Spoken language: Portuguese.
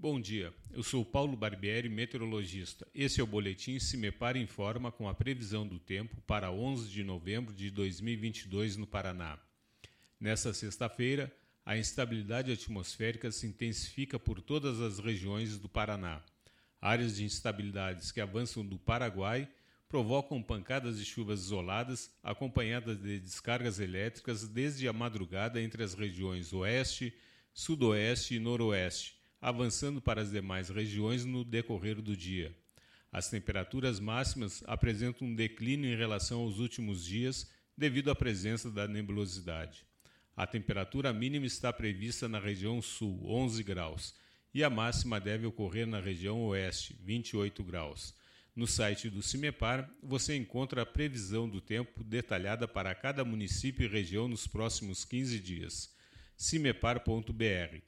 Bom dia, eu sou Paulo Barbieri, meteorologista. Esse é o Boletim Se Me Para Informa com a previsão do tempo para 11 de novembro de 2022 no Paraná. Nesta sexta-feira, a instabilidade atmosférica se intensifica por todas as regiões do Paraná. Áreas de instabilidades que avançam do Paraguai provocam pancadas de chuvas isoladas, acompanhadas de descargas elétricas desde a madrugada entre as regiões Oeste, Sudoeste e Noroeste avançando para as demais regiões no decorrer do dia. As temperaturas máximas apresentam um declínio em relação aos últimos dias devido à presença da nebulosidade. A temperatura mínima está prevista na região sul, 11 graus, e a máxima deve ocorrer na região oeste, 28 graus. No site do CIMEPAR, você encontra a previsão do tempo detalhada para cada município e região nos próximos 15 dias. cimepar.br